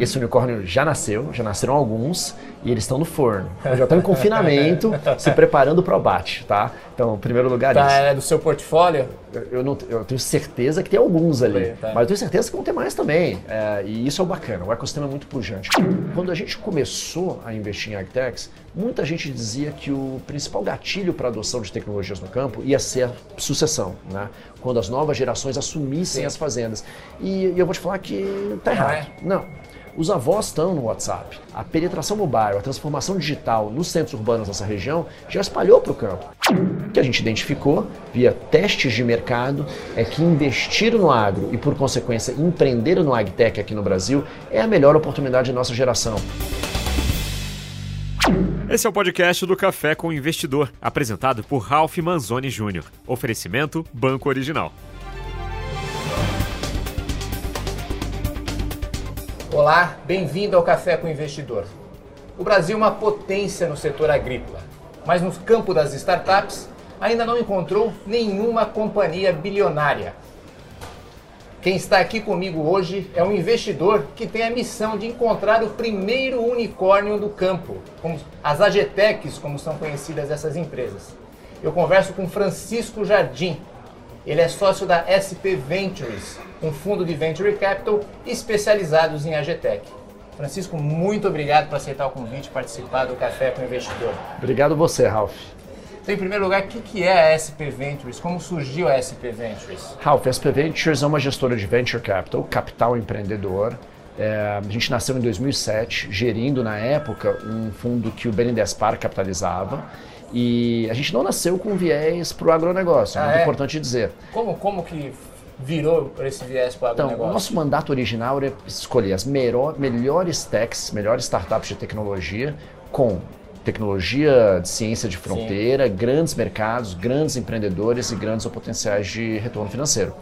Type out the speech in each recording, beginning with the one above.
esse unicórnio já nasceu, já nasceram alguns e eles estão no forno. já estão em confinamento, se preparando para o abate, tá? Então, em primeiro lugar, tá, isso. é do seu portfólio? Eu, não, eu tenho certeza que tem alguns ali, tá. mas eu tenho certeza que vão ter mais também. É, e isso é o bacana, o ecossistema é muito pujante. Quando a gente começou a investir em agtechs, muita gente dizia que o principal gatilho para a adoção de tecnologias no campo ia ser a sucessão, né? quando as novas gerações assumissem Sim. as fazendas. E, e, eu vou te falar que está errado. É. Não. Os avós estão no WhatsApp. A penetração mobile, a transformação digital nos centros urbanos dessa região já espalhou para o campo. O que a gente identificou via testes de mercado é que investir no agro e, por consequência, empreender no agtech aqui no Brasil é a melhor oportunidade da nossa geração. Esse é o podcast do Café com o Investidor, apresentado por Ralph Manzoni Jr. Oferecimento Banco Original. Olá, bem-vindo ao Café com o Investidor. O Brasil é uma potência no setor agrícola, mas no campo das startups ainda não encontrou nenhuma companhia bilionária. Quem está aqui comigo hoje é um investidor que tem a missão de encontrar o primeiro unicórnio do campo, as Agetechs, como são conhecidas essas empresas. Eu converso com Francisco Jardim. Ele é sócio da SP Ventures, um fundo de venture capital especializados em AGTech. Francisco, muito obrigado por aceitar o convite e participar do Café com o Investidor. Obrigado você, Ralph. Então, em primeiro lugar, o que é a SP Ventures? Como surgiu a SP Ventures? Ralph, a SP Ventures é uma gestora de venture capital, capital empreendedor. É, a gente nasceu em 2007, gerindo na época um fundo que o BNDESPAR capitalizava. E a gente não nasceu com viés para o agronegócio, é ah, muito é? importante dizer. Como, como que virou para esse viés para o Então, o nosso mandato original era escolher as melhor, melhores techs, melhores startups de tecnologia com tecnologia de ciência de fronteira, Sim. grandes mercados, grandes empreendedores e grandes potenciais de retorno financeiro.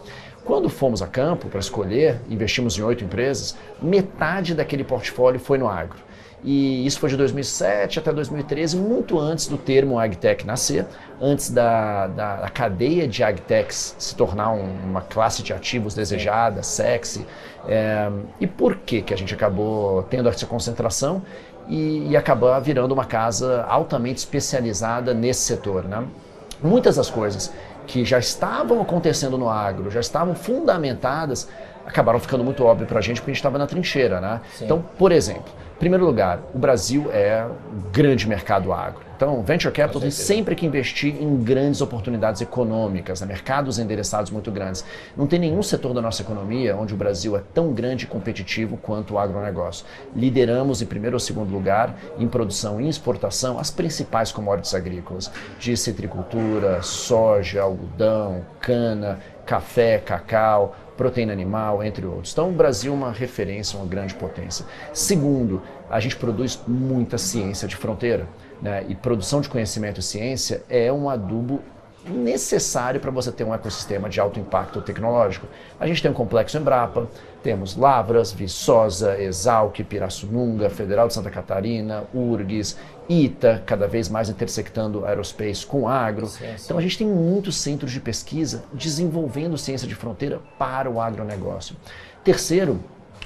Quando fomos a campo para escolher, investimos em oito empresas, metade daquele portfólio foi no agro. E isso foi de 2007 até 2013, muito antes do termo agtech nascer, antes da, da, da cadeia de agtechs se tornar um, uma classe de ativos desejada, sexy. É, e por que, que a gente acabou tendo essa concentração e, e acabar virando uma casa altamente especializada nesse setor? Né? Muitas das coisas que já estavam acontecendo no agro, já estavam fundamentadas, acabaram ficando muito óbvio para a gente porque a gente estava na trincheira. Né? Então, por exemplo, primeiro lugar, o Brasil é um grande mercado agro. Então, venture capital tem sempre que investir em grandes oportunidades econômicas, né? mercados endereçados muito grandes. Não tem nenhum setor da nossa economia onde o Brasil é tão grande e competitivo quanto o agronegócio. Lideramos em primeiro ou segundo lugar em produção e exportação as principais commodities agrícolas, de citricultura, soja, algodão, cana, café, cacau, proteína animal, entre outros. Então, o Brasil é uma referência, uma grande potência. Segundo, a gente produz muita ciência de fronteira. Né? E produção de conhecimento e ciência é um adubo necessário para você ter um ecossistema de alto impacto tecnológico. A gente tem um complexo Embrapa, temos Lavras, Viçosa, Exalc, Pirassununga, Federal de Santa Catarina, URGS, ITA, cada vez mais intersectando aerospace com agro. Sim, sim. Então a gente tem muitos centros de pesquisa desenvolvendo ciência de fronteira para o agronegócio. Terceiro,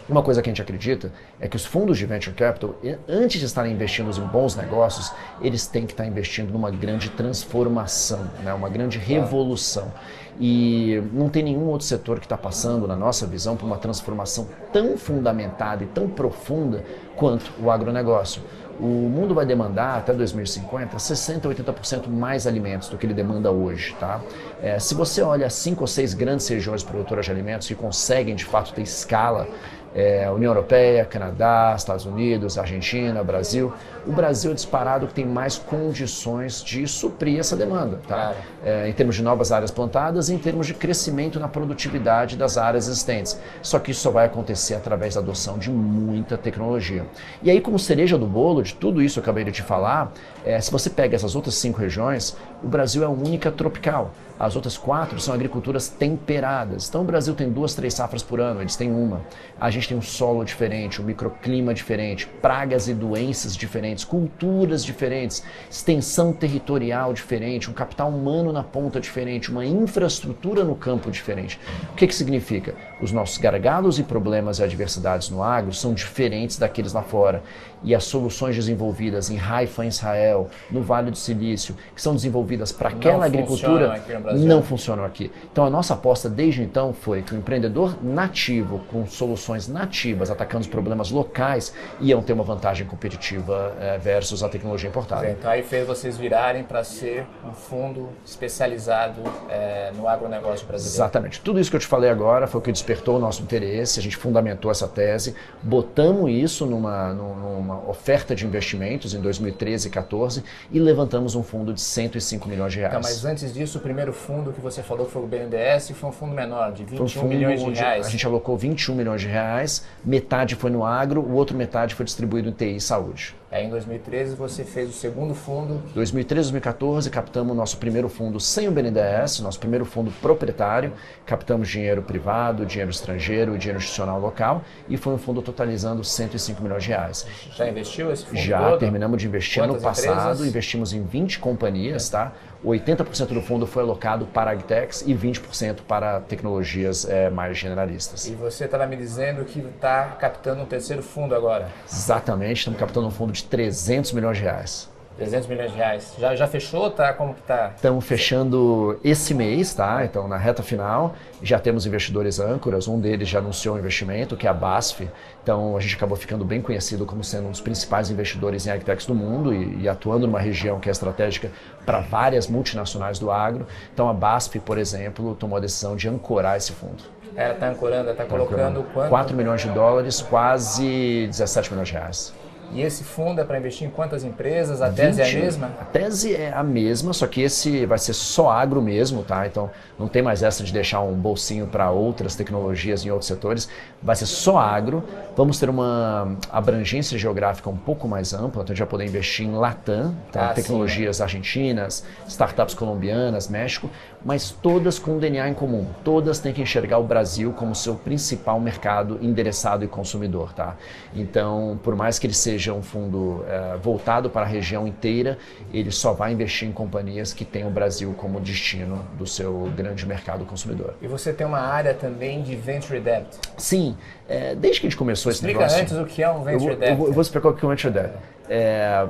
uma coisa que a gente acredita é que os fundos de venture capital, antes de estarem investindo em bons negócios, eles têm que estar investindo numa grande transformação, né? uma grande revolução. E não tem nenhum outro setor que está passando, na nossa visão, por uma transformação tão fundamentada e tão profunda quanto o agronegócio. O mundo vai demandar até 2050 60 a 80% mais alimentos do que ele demanda hoje. Tá? É, se você olha cinco ou seis grandes regiões produtoras de alimentos que conseguem de fato ter escala é, União Europeia, Canadá, Estados Unidos, Argentina, Brasil. O Brasil é disparado que tem mais condições de suprir essa demanda, tá? É, em termos de novas áreas plantadas e em termos de crescimento na produtividade das áreas existentes. Só que isso só vai acontecer através da adoção de muita tecnologia. E aí, como cereja do bolo de tudo isso que eu acabei de te falar, é, se você pega essas outras cinco regiões, o Brasil é a única tropical. As outras quatro são agriculturas temperadas. Então o Brasil tem duas, três safras por ano, eles têm uma. A gente tem um solo diferente, um microclima diferente, pragas e doenças diferentes, culturas diferentes, extensão territorial diferente, um capital humano na ponta diferente, uma infraestrutura no campo diferente. O que, que significa? Os nossos gargalos e problemas e adversidades no agro são diferentes daqueles lá fora. E as soluções desenvolvidas em Haifa, em Israel, no Vale do Silício, que são desenvolvidas para aquela agricultura, não funcionam aqui. Então a nossa aposta desde então foi que o empreendedor nativo, com soluções nativas, atacando os problemas locais, iam ter uma vantagem competitiva eh, versus a tecnologia importada. Então aí fez vocês virarem para ser um fundo especializado eh, no agronegócio brasileiro. Exatamente. Tudo isso que eu te falei agora foi o que despertou o nosso interesse, a gente fundamentou essa tese, botamos isso numa, numa oferta de investimentos em 2013 e 2014 e levantamos um fundo de 105 milhões de reais. Então, mas antes disso, o primeiro fundo que você falou foi o BNDES, foi um fundo menor, de 21 um milhões de reais. A gente alocou 21 milhões de reais, metade foi no agro, o outro metade foi distribuído em TI e saúde. Aí em 2013 você fez o segundo fundo. 2013, 2014 captamos o nosso primeiro fundo sem o BNDES, nosso primeiro fundo proprietário. Captamos dinheiro privado, dinheiro estrangeiro, dinheiro institucional local e foi um fundo totalizando 105 milhões de reais. Já investiu esse fundo? Já todo? terminamos de investir Quantas no passado, empresas? investimos em 20 companhias, tá? 80% do fundo foi alocado para agtechs e 20% para tecnologias é, mais generalistas. E você estava me dizendo que está captando um terceiro fundo agora. Exatamente, estamos captando um fundo de 300 milhões de reais. 300 milhões de reais. Já, já fechou? Tá? Como que tá? Estamos fechando esse mês, tá? Então, na reta final, já temos investidores âncoras. Um deles já anunciou o investimento, que é a BASF. Então, a gente acabou ficando bem conhecido como sendo um dos principais investidores em agtechs do mundo e, e atuando numa região que é estratégica para várias multinacionais do agro. Então, a BASF, por exemplo, tomou a decisão de ancorar esse fundo. Ela está ancorando, está colocando quanto? 4 milhões de dólares, quase 17 milhões de reais. E esse fundo é para investir em quantas empresas? A tese é a mesma? A tese é a mesma, só que esse vai ser só agro mesmo, tá? Então não tem mais essa de deixar um bolsinho para outras tecnologias em outros setores. Vai ser só agro. Vamos ter uma abrangência geográfica um pouco mais ampla, então a gente vai poder investir em Latam, tá? Ah, tecnologias sim, né? argentinas, startups colombianas, México, mas todas com um DNA em comum. Todas têm que enxergar o Brasil como seu principal mercado endereçado e consumidor, tá? Então, por mais que ele seja um fundo é, voltado para a região inteira, ele só vai investir em companhias que têm o Brasil como destino do seu grande mercado consumidor. E você tem uma área também de Venture Debt. Sim, é, desde que a gente começou Explica esse negócio... antes o que é um Venture eu Debt. Eu vou, eu vou explicar o que é um Venture Debt. É,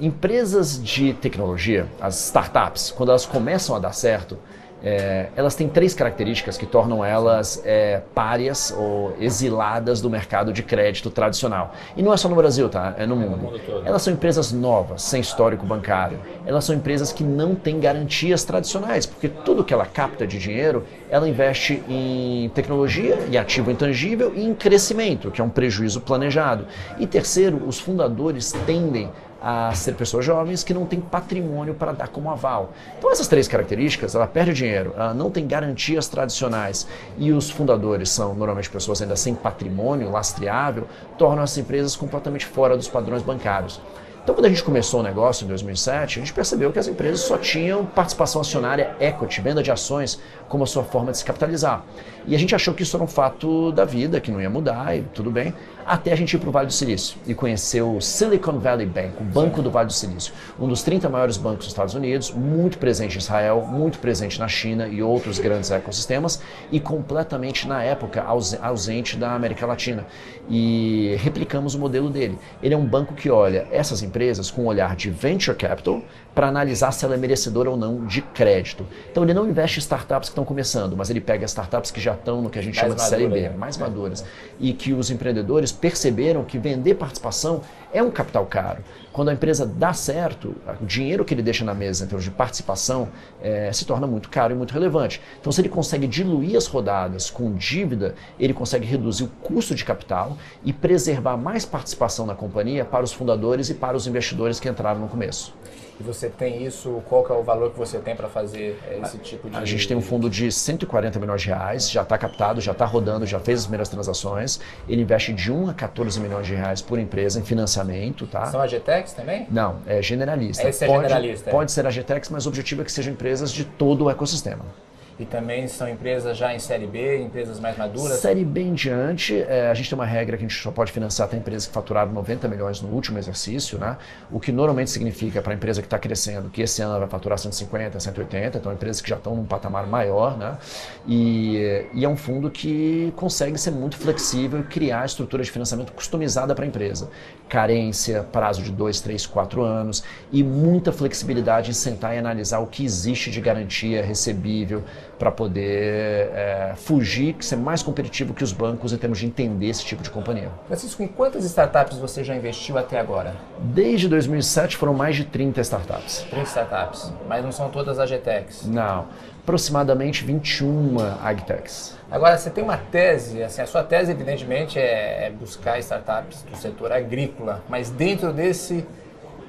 empresas de tecnologia, as startups, quando elas começam a dar certo, é, elas têm três características que tornam elas é, párias ou exiladas do mercado de crédito tradicional. E não é só no Brasil, tá? É no mundo. mundo. Elas são empresas novas, sem histórico bancário. Elas são empresas que não têm garantias tradicionais, porque tudo que ela capta de dinheiro, ela investe em tecnologia e ativo intangível e em crescimento, que é um prejuízo planejado. E terceiro, os fundadores tendem a ser pessoas jovens que não têm patrimônio para dar como aval. Então essas três características, ela perde dinheiro, ela não tem garantias tradicionais e os fundadores são normalmente pessoas ainda sem patrimônio lastreável, tornam essas empresas completamente fora dos padrões bancários. Então, quando a gente começou o negócio em 2007, a gente percebeu que as empresas só tinham participação acionária equity, venda de ações, como a sua forma de se capitalizar. E a gente achou que isso era um fato da vida, que não ia mudar e tudo bem, até a gente ir para o Vale do Silício e conhecer o Silicon Valley Bank, o Banco do Vale do Silício, um dos 30 maiores bancos dos Estados Unidos, muito presente em Israel, muito presente na China e outros grandes ecossistemas, e completamente, na época, ausente da América Latina. E replicamos o modelo dele. Ele é um banco que olha essas empresas com um olhar de venture capital para analisar se ela é merecedora ou não de crédito. Então ele não investe em startups que estão começando, mas ele pega startups que já estão no que a gente Mais chama de série B, né? mais maduras, e que os empreendedores perceberam que vender participação é um capital caro. Quando a empresa dá certo, o dinheiro que ele deixa na mesa em termos de participação eh, se torna muito caro e muito relevante. Então, se ele consegue diluir as rodadas com dívida, ele consegue reduzir o custo de capital e preservar mais participação na companhia para os fundadores e para os investidores que entraram no começo. E você tem isso, qual é o valor que você tem para fazer esse tipo de... A gente tem um fundo de 140 milhões de reais, já está captado, já está rodando, já fez as primeiras transações. Ele investe de 1 a 14 milhões de reais por empresa em financiamento, tá? São AGTEX também? Não, é generalista. Esse é pode, generalista, é. Pode ser AGTEX, mas o objetivo é que sejam empresas de todo o ecossistema. E também são empresas já em série B, empresas mais maduras? Série B em diante, é, a gente tem uma regra que a gente só pode financiar até empresas que faturaram 90 milhões no último exercício, né? o que normalmente significa para a empresa que está crescendo que esse ano vai faturar 150, 180, então empresas que já estão num patamar maior. Né? E, e é um fundo que consegue ser muito flexível e criar estrutura de financiamento customizada para a empresa. Carência, prazo de 2, 3, 4 anos e muita flexibilidade em sentar e analisar o que existe de garantia recebível para poder é, fugir, ser mais competitivo que os bancos em termos de entender esse tipo de companhia. Francisco, em quantas startups você já investiu até agora? Desde 2007 foram mais de 30 startups. 30 startups, mas não são todas agtechs? Não, aproximadamente 21 agtechs. Agora, você tem uma tese, assim, a sua tese evidentemente é, é buscar startups do setor agrícola, mas dentro desse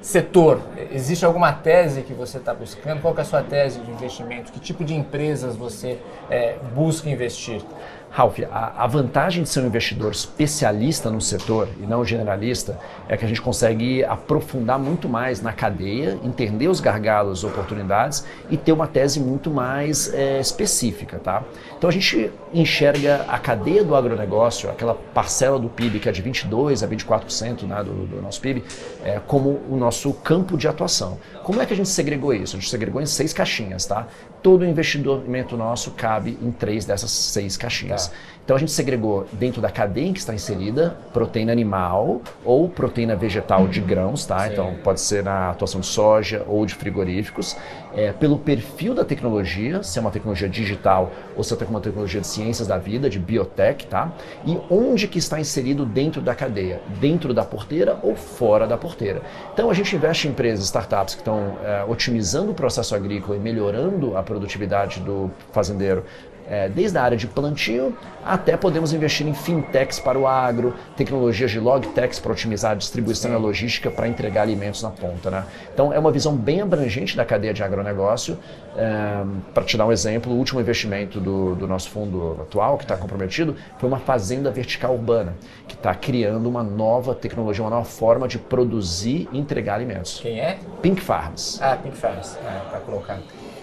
setor, existe alguma tese que você está buscando? Qual é a sua tese de investimento? Que tipo de empresas você é, busca investir? Ralph, a, a, vantagem de ser um investidor especialista no setor e não generalista é que a gente consegue aprofundar muito mais na cadeia, entender os gargalos, oportunidades e ter uma tese muito mais é, específica, tá? Então a gente enxerga a cadeia do agronegócio, aquela parcela do PIB que é de 22 a 24% né, do, do, nosso PIB, é, como o nosso campo de atuação. Como é que a gente segregou isso? A gente segregou em seis caixinhas, tá? Todo o investimento nosso cabe em três dessas seis caixinhas. Tá. Então a gente segregou dentro da cadeia em que está inserida proteína animal ou proteína vegetal de grãos, tá? Sim. Então pode ser na atuação de soja ou de frigoríficos, é, pelo perfil da tecnologia, se é uma tecnologia digital ou se é uma tecnologia de ciências da vida, de biotech, tá? E onde que está inserido dentro da cadeia, dentro da porteira ou fora da porteira. Então a gente investe em empresas, startups que estão é, otimizando o processo agrícola e melhorando a produtividade do fazendeiro é, desde a área de plantio até podemos investir em fintechs para o agro, tecnologias de logtechs para otimizar a distribuição Sim. e a logística para entregar alimentos na ponta. Né? Então é uma visão bem abrangente da cadeia de agronegócio. É, para te dar um exemplo, o último investimento do, do nosso fundo atual, que está comprometido, foi uma fazenda vertical urbana, que está criando uma nova tecnologia, uma nova forma de produzir e entregar alimentos. Quem é? Pink Farms. Ah, Pink Farms, ah, para colocar.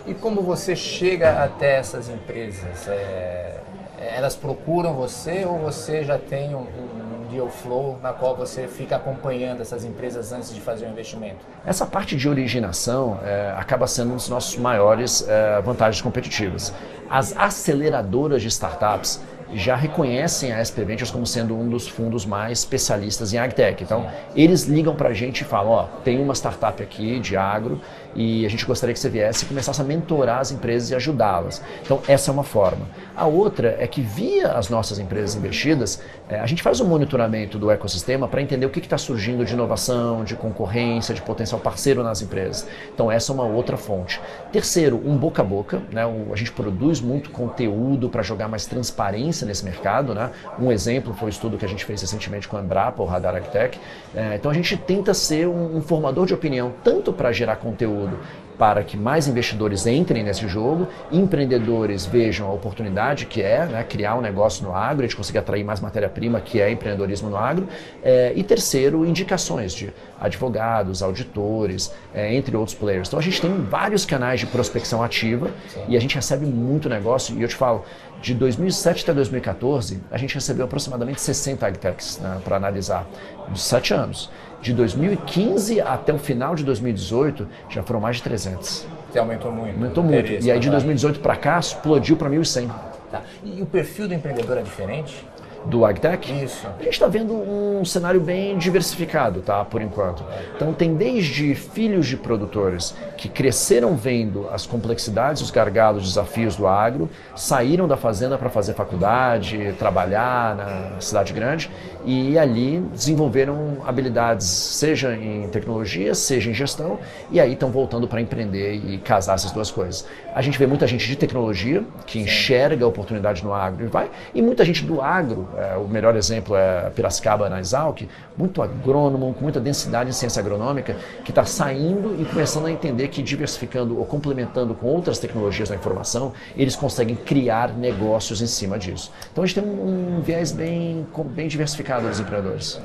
E como você chega até essas empresas? É, elas procuram você ou você já tem um, um deal flow na qual você fica acompanhando essas empresas antes de fazer o investimento? Essa parte de originação é, acaba sendo um dos nossos maiores é, vantagens competitivas. As aceleradoras de startups já reconhecem a SP Ventures como sendo um dos fundos mais especialistas em agtech. Então, eles ligam para a gente e falam, ó, tem uma startup aqui de agro e a gente gostaria que você viesse e começasse a mentorar as empresas e ajudá-las. Então, essa é uma forma. A outra é que, via as nossas empresas investidas, é, a gente faz um monitoramento do ecossistema para entender o que está surgindo de inovação, de concorrência, de potencial parceiro nas empresas. Então, essa é uma outra fonte. Terceiro, um boca a boca. Né? a gente produz muito conteúdo para jogar mais transparência nesse mercado. Né? Um exemplo foi o estudo que a gente fez recentemente com a Embrapa, o Radar Agtech. É, então, a gente tenta ser um, um formador de opinião, tanto para gerar conteúdo para que mais investidores entrem nesse jogo, empreendedores vejam a oportunidade que é né, criar um negócio no agro, a gente conseguir atrair mais matéria-prima, que é empreendedorismo no agro, é, e terceiro, indicações de advogados, auditores, é, entre outros players. Então a gente tem vários canais de prospecção ativa Sim. e a gente recebe muito negócio, e eu te falo, de 2007 até 2014, a gente recebeu aproximadamente 60 agtechs né, para analisar, dos sete anos. De 2015 até o final de 2018, já foram mais de 300. Você aumentou muito. Aumentou muito. E aí de 2018 para cá, explodiu para 1.100. Tá. E o perfil do empreendedor é diferente? Do AgTech, Isso. a gente está vendo um cenário bem diversificado, tá? Por enquanto. Então tem desde filhos de produtores que cresceram vendo as complexidades, os gargalos, os desafios do agro, saíram da fazenda para fazer faculdade, trabalhar na cidade grande e ali desenvolveram habilidades, seja em tecnologia, seja em gestão, e aí estão voltando para empreender e casar essas duas coisas. A gente vê muita gente de tecnologia que enxerga a oportunidade no agro e vai, e muita gente do agro, o melhor exemplo é Piracicaba na Exalc, muito agrônomo, com muita densidade em ciência agronômica, que está saindo e começando a entender que diversificando ou complementando com outras tecnologias da informação, eles conseguem criar negócios em cima disso. Então a gente tem um, um viés bem, bem diversificado dos empreendedores.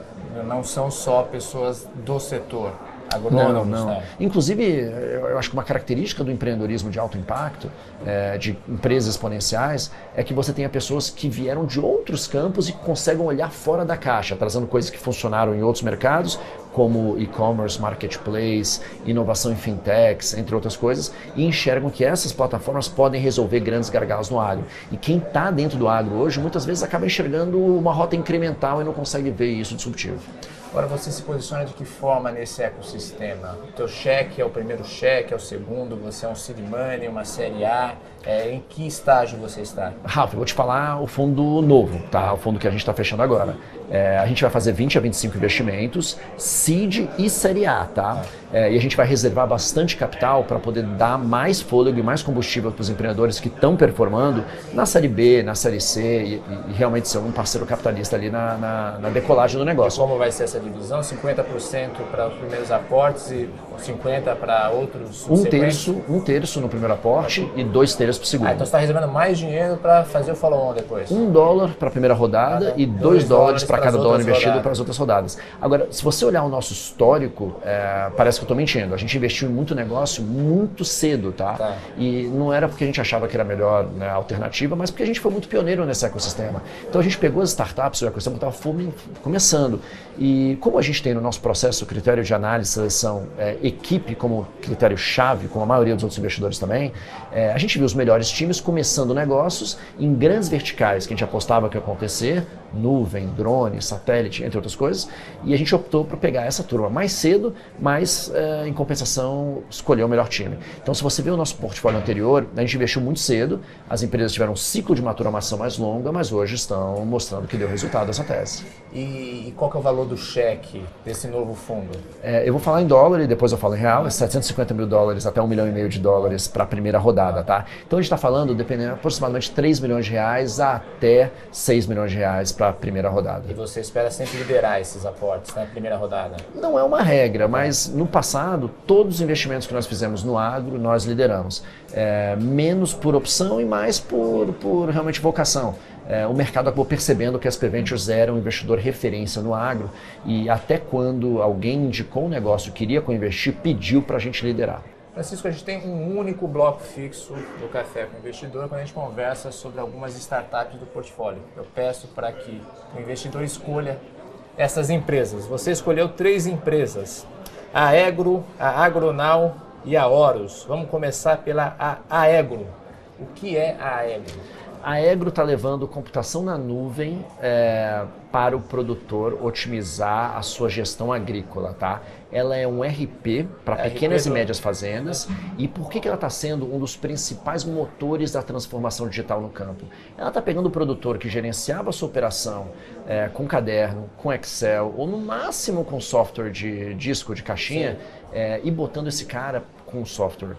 Não são só pessoas do setor agrônomos. Não, não. Né? Inclusive, eu acho que uma característica do empreendedorismo de alto impacto, é, de empresas exponenciais, é que você tenha pessoas que vieram de outros campos e conseguem olhar fora da caixa, trazendo coisas que funcionaram em outros mercados, como e-commerce, marketplace, inovação em fintechs, entre outras coisas, e enxergam que essas plataformas podem resolver grandes gargalos no agro. E quem está dentro do agro hoje, muitas vezes acaba enxergando uma rota incremental e não consegue ver isso disruptivo. Agora você se posiciona de que forma nesse ecossistema? O teu cheque é o primeiro cheque, é o segundo, você é um seed money, uma série A, é, em que estágio você está? Rafa, eu vou te falar o fundo novo, tá? O fundo que a gente está fechando agora. É, a gente vai fazer 20 a 25 investimentos, seed e série A, tá? É, e a gente vai reservar bastante capital para poder dar mais fôlego e mais combustível para os empreendedores que estão performando na série B, na série C e, e, realmente ser um parceiro capitalista ali na, na, na decolagem do negócio. E como vai ser essa divisão? 50% para os primeiros aportes e 50% para outros? Um terço, um terço no primeiro aporte e dois terços o segundo. Ah, então você está reservando mais dinheiro para fazer o follow-on depois? Um dólar para a primeira rodada e dois, dois dólares para cada dólar investido para as outras rodadas. Agora, se você olhar o nosso histórico, é, parece que eu estou mentindo. A gente investiu em muito negócio muito cedo, tá? tá? E não era porque a gente achava que era a melhor né, alternativa, mas porque a gente foi muito pioneiro nesse ecossistema. Então a gente pegou as startups, o ecossistema estava começando. E como a gente tem no nosso processo o critério de análise seleção é, equipe como critério-chave, como a maioria dos outros investidores também, é, a gente viu os melhores times começando negócios em grandes verticais que a gente apostava que ia acontecer, nuvem, drone, satélite, entre outras coisas, e a gente optou por pegar essa turma mais cedo, mas é, em compensação escolher o melhor time. Então se você vê o nosso portfólio anterior, a gente investiu muito cedo, as empresas tiveram um ciclo de maturação mais longa, mas hoje estão mostrando que deu resultado essa tese. E, e qual que é o valor do cheque desse novo fundo? É, eu vou falar em dólar e depois eu falo em real, é 750 mil dólares até 1 milhão e meio de dólares para a primeira rodada, tá? Então a gente está falando, dependendo, aproximadamente 3 milhões de reais até 6 milhões de reais para a primeira rodada. E você espera sempre liberar esses aportes na primeira rodada? Não é uma regra, mas no passado, todos os investimentos que nós fizemos no agro, nós lideramos. É, menos por opção e mais por, por realmente vocação é, o mercado acabou percebendo que as P-Ventures eram um investidor referência no agro e até quando alguém indicou um negócio queria co-investir, pediu para a gente liderar. Francisco, a gente tem um único bloco fixo do Café com o Investidor quando a gente conversa sobre algumas startups do portfólio. Eu peço para que o investidor escolha essas empresas. Você escolheu três empresas: a Agro, a Agronal e a Horus. Vamos começar pela Aegro. O que é a Aegro? A Egro está levando computação na nuvem é, para o produtor otimizar a sua gestão agrícola, tá? Ela é um RP para pequenas RP e médias fazendas. E por que, que ela está sendo um dos principais motores da transformação digital no campo? Ela está pegando o produtor que gerenciava a sua operação é, com caderno, com Excel, ou no máximo com software de disco, de caixinha, é, e botando esse cara com software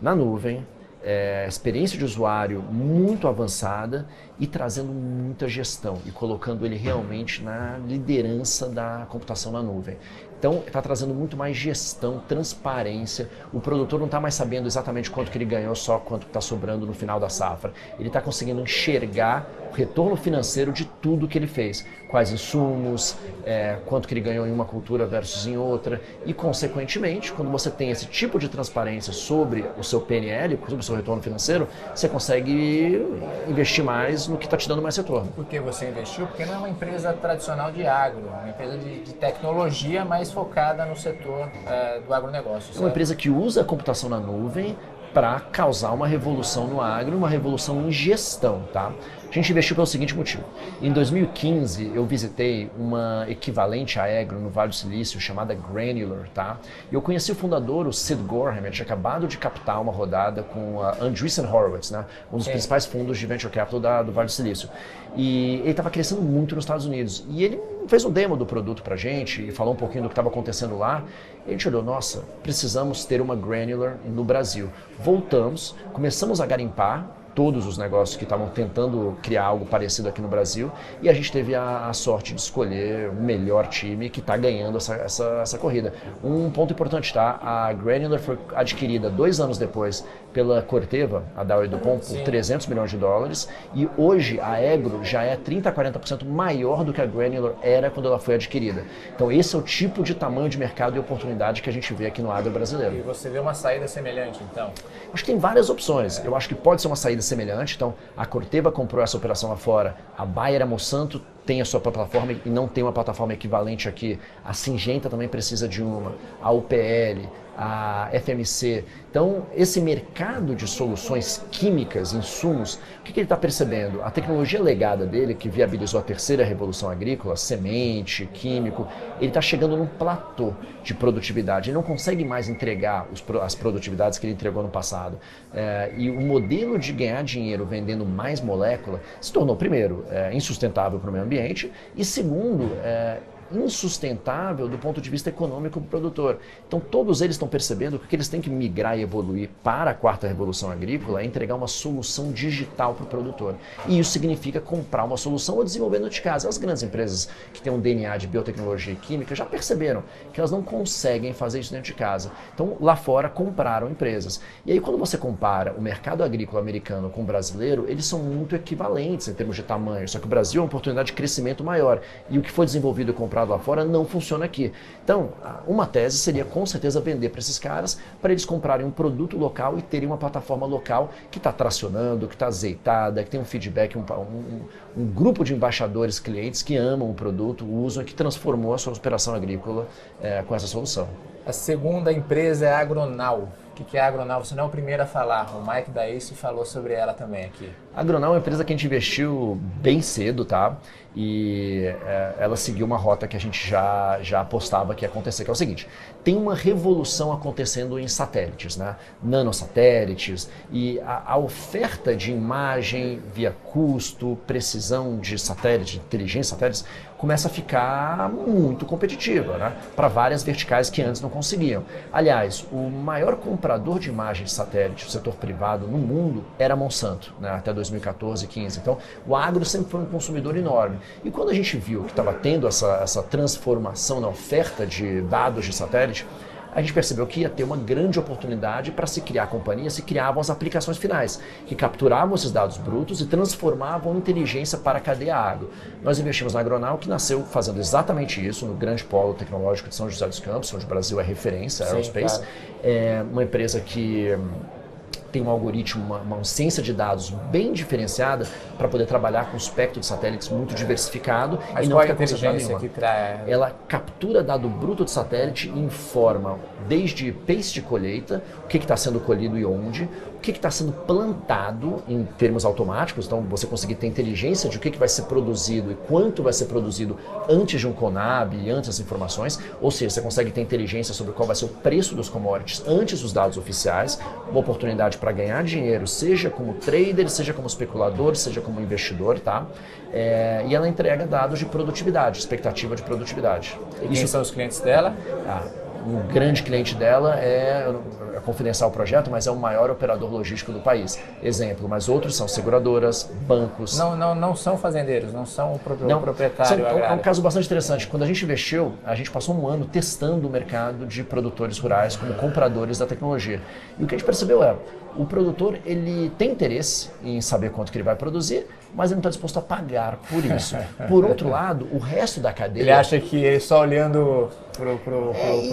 na nuvem, é, experiência de usuário muito avançada e trazendo muita gestão e colocando ele realmente na liderança da computação na nuvem. Então, está trazendo muito mais gestão, transparência. O produtor não está mais sabendo exatamente quanto que ele ganhou, só quanto está sobrando no final da safra. Ele está conseguindo enxergar retorno financeiro de tudo que ele fez. Quais insumos, é, quanto que ele ganhou em uma cultura versus em outra. E, consequentemente, quando você tem esse tipo de transparência sobre o seu PNL, sobre o seu retorno financeiro, você consegue investir mais no que está te dando mais retorno. Por que você investiu? Porque não é uma empresa tradicional de agro, é uma empresa de, de tecnologia, mais focada no setor é, do agronegócio. É uma empresa que usa a computação na nuvem para causar uma revolução no agro, uma revolução em gestão, tá? A gente investiu pelo seguinte motivo. Em 2015, eu visitei uma equivalente a Agro no Vale do Silício chamada Granular, tá? E eu conheci o fundador, o Sid Gorham, ele tinha acabado de captar uma rodada com a Andreessen Horowitz, né? Um dos principais fundos de venture capital da, do Vale do Silício. E ele estava crescendo muito nos Estados Unidos. E ele fez um demo do produto para gente e falou um pouquinho do que estava acontecendo lá. E a gente olhou, nossa, precisamos ter uma Granular no Brasil. Voltamos, começamos a garimpar todos os negócios que estavam tentando criar algo parecido aqui no Brasil e a gente teve a, a sorte de escolher o melhor time que está ganhando essa, essa, essa, corrida. Um ponto importante, tá? A Granular foi adquirida dois anos depois pela Corteva, a Dow Dupont, por 300 milhões de dólares e hoje a Egro já é 30 a 40% maior do que a Granular era quando ela foi adquirida. Então esse é o tipo de tamanho de mercado e oportunidade que a gente vê aqui no agro brasileiro. E você vê uma saída semelhante, então? Acho que tem várias opções. Eu acho que pode ser uma saída semelhante. Então, a Corteva comprou essa operação lá fora, a Bayer, a Monsanto tem a sua plataforma e não tem uma plataforma equivalente aqui. A Singenta também precisa de uma, a UPL, a FMC. Então, esse mercado de soluções químicas, insumos, o que, que ele está percebendo? A tecnologia legada dele, que viabilizou a terceira revolução agrícola, semente, químico, ele está chegando num platô de produtividade. Ele não consegue mais entregar os, as produtividades que ele entregou no passado. É, e o modelo de ganhar dinheiro vendendo mais molécula se tornou, primeiro, é, insustentável para o meio ambiente e, segundo, é, insustentável do ponto de vista econômico do produtor. Então todos eles estão percebendo que o que eles têm que migrar e evoluir para a quarta revolução agrícola é entregar uma solução digital para o produtor. E isso significa comprar uma solução ou desenvolver dentro de casa. As grandes empresas que têm um DNA de biotecnologia e química já perceberam que elas não conseguem fazer isso dentro de casa. Então lá fora compraram empresas. E aí quando você compara o mercado agrícola americano com o brasileiro, eles são muito equivalentes em termos de tamanho, só que o Brasil é uma oportunidade de crescimento maior. E o que foi desenvolvido e comprado comprado lá fora não funciona aqui. Então, uma tese seria com certeza vender para esses caras para eles comprarem um produto local e terem uma plataforma local que está tracionando, que está azeitada, que tem um feedback, um, um, um, grupo de embaixadores, clientes que amam o produto, usam e que transformou a sua operação agrícola é, com essa solução. A segunda empresa é a Agronal. O que é a Agronal? Você não é o primeiro a falar. O Mike da Ace falou sobre ela também aqui. A Agronal é uma empresa que a gente investiu bem cedo, tá? E é, ela seguiu uma rota que a gente já, já apostava que ia acontecer, que é o seguinte: tem uma revolução acontecendo em satélites, né? nanosatélites, e a, a oferta de imagem via custo, precisão de satélite, inteligência satélites, começa a ficar muito competitiva, né? para várias verticais que antes não conseguiam. Aliás, o maior comprador de imagens de satélite do setor privado no mundo era Monsanto, né? até 2014, 15. Então, o agro sempre foi um consumidor enorme. E quando a gente viu que estava tendo essa, essa transformação na oferta de dados de satélite, a gente percebeu que ia ter uma grande oportunidade para se criar companhias, se criavam as aplicações finais, que capturavam esses dados brutos e transformavam em inteligência para a cadeia agro. Nós investimos na Agronal, que nasceu fazendo exatamente isso, no grande polo tecnológico de São José dos Campos, onde o Brasil é referência, aerospace. Sim, é uma empresa que tem um algoritmo, uma, uma ciência de dados bem diferenciada para poder trabalhar com um espectro de satélites muito diversificado Mas e não ficar concentrado em que traz... Ela captura dado bruto de satélite e informa desde pace de colheita, o que está sendo colhido e onde, que está sendo plantado em termos automáticos, então você conseguir ter inteligência de o que, que vai ser produzido e quanto vai ser produzido antes de um CONAB e antes das informações, ou seja, você consegue ter inteligência sobre qual vai ser o preço dos commodities antes dos dados oficiais, uma oportunidade para ganhar dinheiro, seja como trader, seja como especulador, seja como investidor, tá? É, e ela entrega dados de produtividade, expectativa de produtividade. E Isso... são os clientes dela? Ah, um grande cliente dela é, é confidencial o projeto, mas é o maior operador logístico do país. Exemplo, mas outros são seguradoras, bancos. Não, não, não são fazendeiros, não são o não, proprietário. São, é um caso bastante interessante. Quando a gente investiu, a gente passou um ano testando o mercado de produtores rurais como compradores da tecnologia. E o que a gente percebeu é, o produtor ele tem interesse em saber quanto que ele vai produzir, mas ele não está disposto a pagar por isso. Por outro lado, o resto da cadeia. Ele acha que ele só olhando para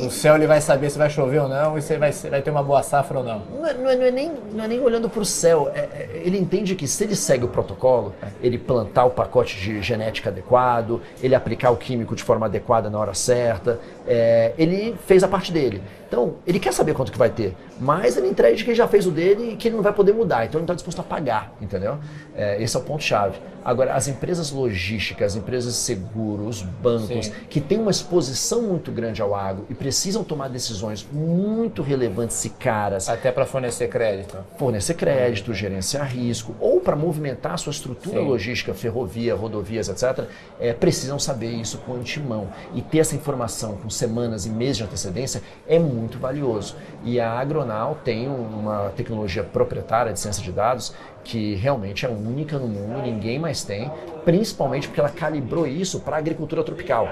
o céu ele vai saber se vai chover ou não e se vai, vai ter uma boa safra ou não. Não é, não é, não é nem, não é nem olhando para o céu. É, é, ele entende que se ele segue o protocolo, ele plantar o pacote de genética adequado, ele aplicar o químico de forma adequada na hora certa, é, ele fez a parte dele. Então, ele quer saber quanto que vai ter, mas ele entrega de que ele já fez o dele e que ele não vai poder mudar, então ele está disposto a pagar, entendeu? É, esse é o ponto-chave. Agora, as empresas logísticas, as empresas de seguro, os bancos, Sim. que têm uma exposição muito grande ao agro e precisam tomar decisões muito relevantes e caras. Até para fornecer crédito. Fornecer crédito, gerenciar risco, ou para movimentar a sua estrutura Sim. logística, ferrovia, rodovias, etc., é, precisam saber isso com antemão. E ter essa informação com semanas e meses de antecedência é muito valioso. E a Agronal tem uma tecnologia proprietária de ciência de dados que realmente é única no mundo, ninguém mais tem, principalmente porque ela calibrou isso para a agricultura tropical.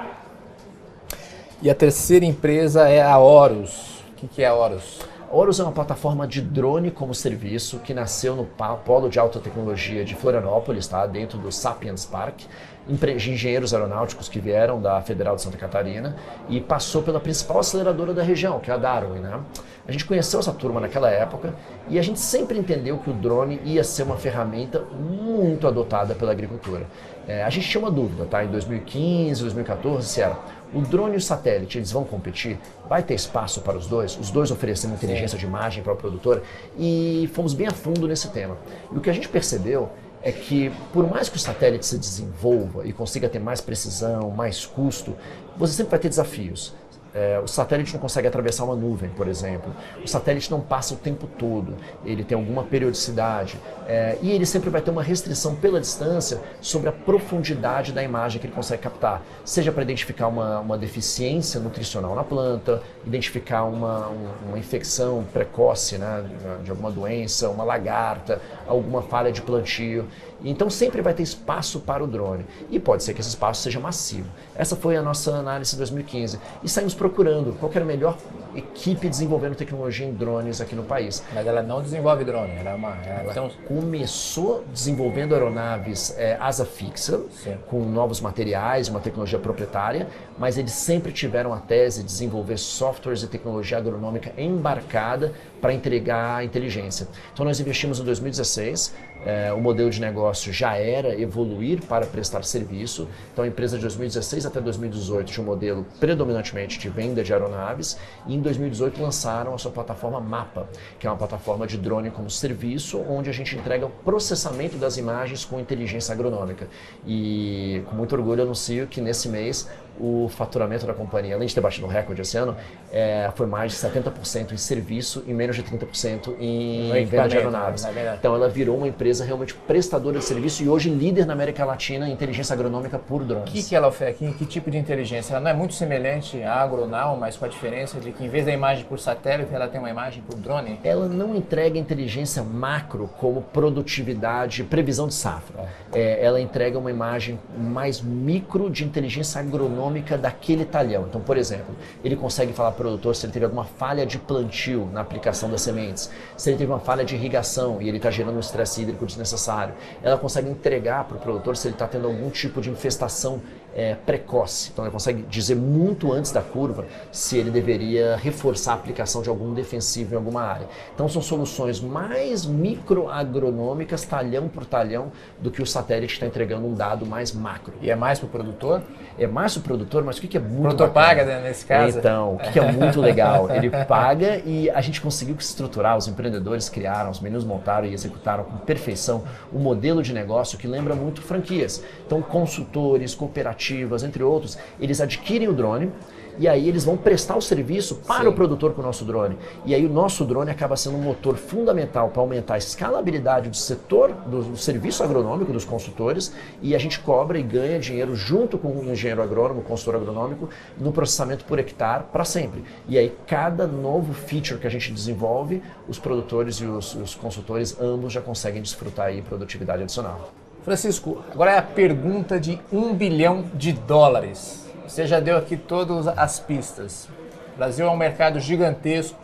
E a terceira empresa é a Horus. O que é a Horus? Horus é uma plataforma de drone como serviço que nasceu no Polo de Alta Tecnologia de Florianópolis, tá? dentro do Sapiens Park, engenheiros aeronáuticos que vieram da Federal de Santa Catarina e passou pela principal aceleradora da região, que é a Darwin. Né? A gente conheceu essa turma naquela época e a gente sempre entendeu que o drone ia ser uma ferramenta muito adotada pela agricultura. É, a gente tinha uma dúvida, tá? Em 2015, 2014, se era o drone e o satélite, eles vão competir? Vai ter espaço para os dois? Os dois oferecendo inteligência de imagem para o produtor? E fomos bem a fundo nesse tema. E o que a gente percebeu é que, por mais que o satélite se desenvolva e consiga ter mais precisão, mais custo, você sempre vai ter desafios. É, o satélite não consegue atravessar uma nuvem, por exemplo. O satélite não passa o tempo todo, ele tem alguma periodicidade. É, e ele sempre vai ter uma restrição pela distância sobre a profundidade da imagem que ele consegue captar. Seja para identificar uma, uma deficiência nutricional na planta, identificar uma, uma infecção precoce né, de alguma doença, uma lagarta, alguma falha de plantio. Então sempre vai ter espaço para o drone. E pode ser que esse espaço seja massivo. Essa foi a nossa análise de 2015. E saímos procurando qual era a melhor equipe desenvolvendo tecnologia em drones aqui no país. Mas ela não desenvolve drone, ela, é uma, ela então... começou desenvolvendo aeronaves é, asa fixa, Sim. com novos materiais, uma tecnologia proprietária, mas eles sempre tiveram a tese de desenvolver softwares e tecnologia agronômica embarcada para entregar inteligência. Então nós investimos em 2016 é, o modelo de negócio já era evoluir para prestar serviço. Então, a empresa de 2016 até 2018 tinha um modelo predominantemente de venda de aeronaves e em 2018 lançaram a sua plataforma Mapa, que é uma plataforma de drone como serviço, onde a gente entrega o processamento das imagens com inteligência agronômica. E com muito orgulho anuncio que nesse mês o faturamento da companhia, além de ter batido um recorde esse ano, é, foi mais de 70% em serviço e menos de 30% em, em venda de aeronaves. Né? Então ela virou uma empresa realmente prestadora de serviço e hoje líder na América Latina em inteligência agronômica por drones. O que, que ela oferece? Que, que tipo de inteligência? Ela não é muito semelhante à agronal, mas com a diferença de que em vez da imagem por satélite, ela tem uma imagem por drone? Ela não entrega inteligência macro como produtividade, previsão de safra. É. É, ela entrega uma imagem mais micro de inteligência agronômica daquele talhão. Então, por exemplo, ele consegue falar para o produtor se ele teve alguma falha de plantio na aplicação das sementes, se ele teve uma falha de irrigação e ele está gerando um estresse hídrico desnecessário. Ela consegue entregar para o produtor se ele está tendo algum tipo de infestação é, precoce. Então ele consegue dizer muito antes da curva se ele deveria reforçar a aplicação de algum defensivo em alguma área. Então são soluções mais microagronômicas, talhão por talhão, do que o satélite está entregando um dado mais macro. E é mais para o produtor? É mais para o produtor, mas o que é muito O produtor bacana? paga né, nesse caso? Então, o que é muito legal? Ele paga e a gente conseguiu estruturar, os empreendedores criaram, os meninos montaram e executaram com perfeição um modelo de negócio que lembra muito franquias. Então, consultores, cooperativas, entre outros, eles adquirem o drone e aí eles vão prestar o serviço para Sim. o produtor com o nosso drone. E aí o nosso drone acaba sendo um motor fundamental para aumentar a escalabilidade do setor, do serviço agronômico dos consultores, e a gente cobra e ganha dinheiro junto com o engenheiro agrônomo, o consultor agronômico, no processamento por hectare para sempre. E aí cada novo feature que a gente desenvolve, os produtores e os, os consultores ambos já conseguem desfrutar aí produtividade adicional. Francisco, agora é a pergunta de um bilhão de dólares. Você já deu aqui todas as pistas. O Brasil é um mercado gigantesco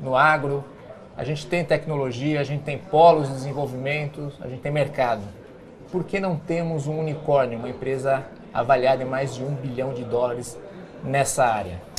no agro. A gente tem tecnologia, a gente tem polos de desenvolvimento, a gente tem mercado. Por que não temos um unicórnio, uma empresa avaliada em mais de um bilhão de dólares nessa área?